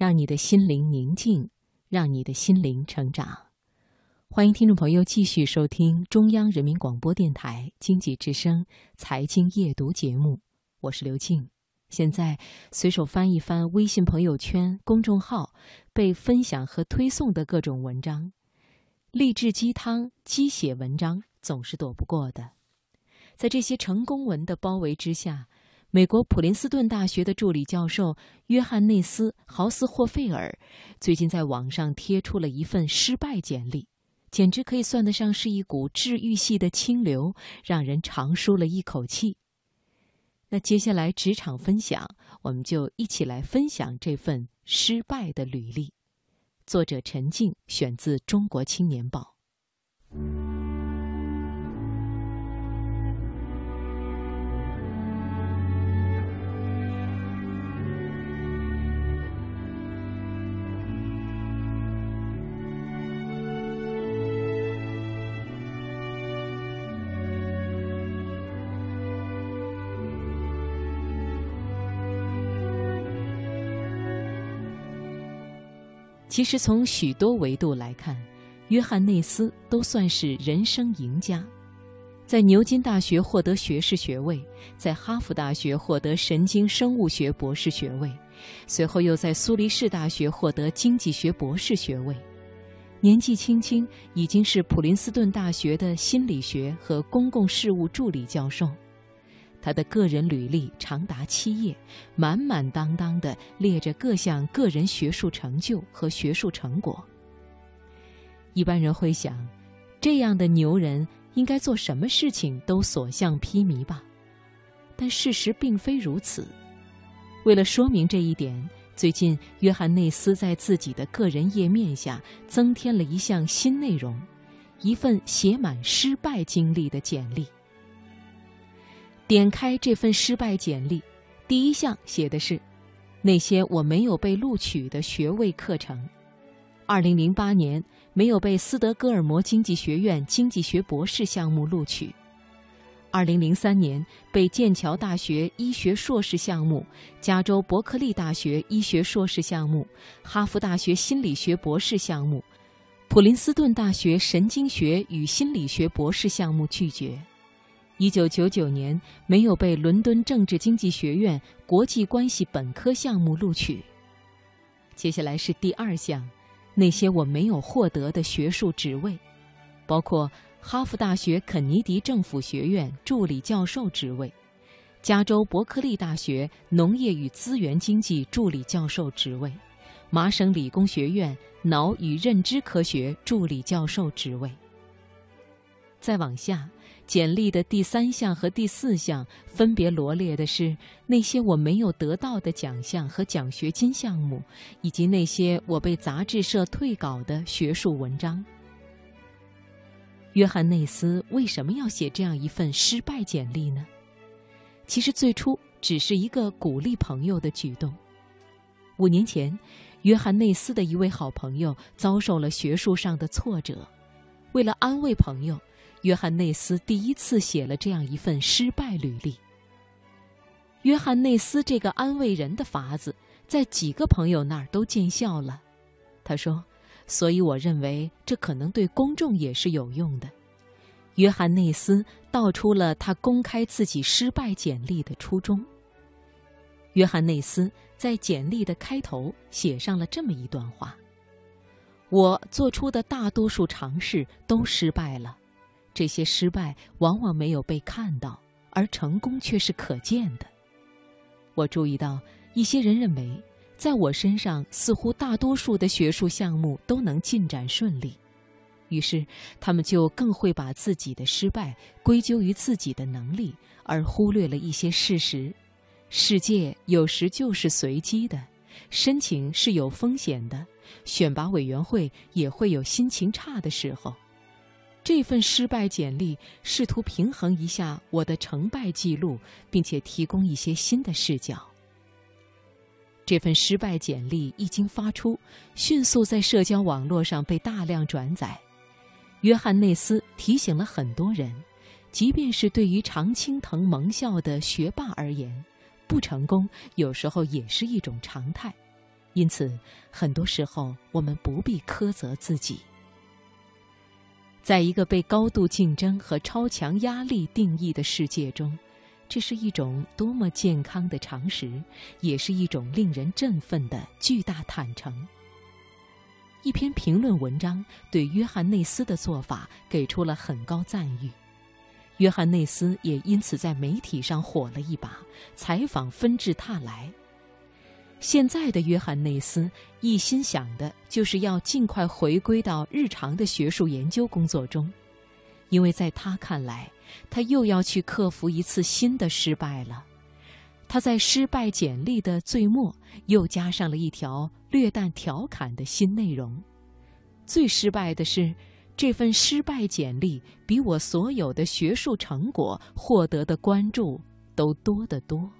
让你的心灵宁静，让你的心灵成长。欢迎听众朋友继续收听中央人民广播电台经济之声财经夜读节目，我是刘静。现在随手翻一翻微信朋友圈、公众号被分享和推送的各种文章，励志鸡汤、鸡血文章总是躲不过的。在这些成功文的包围之下，美国普林斯顿大学的助理教授约翰内斯·豪斯霍费尔最近在网上贴出了一份失败简历，简直可以算得上是一股治愈系的清流，让人长舒了一口气。那接下来职场分享，我们就一起来分享这份失败的履历。作者陈静，选自《中国青年报》。其实，从许多维度来看，约翰内斯都算是人生赢家。在牛津大学获得学士学位，在哈佛大学获得神经生物学博士学位，随后又在苏黎世大学获得经济学博士学位。年纪轻轻，已经是普林斯顿大学的心理学和公共事务助理教授。他的个人履历长达七页，满满当当的列着各项个人学术成就和学术成果。一般人会想，这样的牛人应该做什么事情都所向披靡吧？但事实并非如此。为了说明这一点，最近约翰内斯在自己的个人页面下增添了一项新内容：一份写满失败经历的简历。点开这份失败简历，第一项写的是那些我没有被录取的学位课程。二零零八年没有被斯德哥尔摩经济学院经济学博士项目录取。二零零三年被剑桥大学医学硕士项目、加州伯克利大学医学硕士项目、哈佛大学心理学博士项目、普林斯顿大学神经学与心理学博士项目拒绝。一九九九年没有被伦敦政治经济学院国际关系本科项目录取。接下来是第二项，那些我没有获得的学术职位，包括哈佛大学肯尼迪政府学院助理教授职位，加州伯克利大学农业与资源经济助理教授职位，麻省理工学院脑与认知科学助理教授职位。再往下。简历的第三项和第四项分别罗列的是那些我没有得到的奖项和奖学金项目，以及那些我被杂志社退稿的学术文章。约翰内斯为什么要写这样一份失败简历呢？其实最初只是一个鼓励朋友的举动。五年前，约翰内斯的一位好朋友遭受了学术上的挫折，为了安慰朋友。约翰内斯第一次写了这样一份失败履历。约翰内斯这个安慰人的法子，在几个朋友那儿都见效了。他说：“所以我认为这可能对公众也是有用的。”约翰内斯道出了他公开自己失败简历的初衷。约翰内斯在简历的开头写上了这么一段话：“我做出的大多数尝试都失败了。”这些失败往往没有被看到，而成功却是可见的。我注意到一些人认为，在我身上似乎大多数的学术项目都能进展顺利，于是他们就更会把自己的失败归咎于自己的能力，而忽略了一些事实：世界有时就是随机的，申请是有风险的，选拔委员会也会有心情差的时候。这份失败简历试图平衡一下我的成败记录，并且提供一些新的视角。这份失败简历一经发出，迅速在社交网络上被大量转载。约翰内斯提醒了很多人，即便是对于常青藤盟校的学霸而言，不成功有时候也是一种常态。因此，很多时候我们不必苛责自己。在一个被高度竞争和超强压力定义的世界中，这是一种多么健康的常识，也是一种令人振奋的巨大坦诚。一篇评论文章对约翰内斯的做法给出了很高赞誉，约翰内斯也因此在媒体上火了一把，采访纷至沓来。现在的约翰内斯一心想的就是要尽快回归到日常的学术研究工作中，因为在他看来，他又要去克服一次新的失败了。他在失败简历的最末又加上了一条略带调侃的新内容：最失败的是，这份失败简历比我所有的学术成果获得的关注都多得多。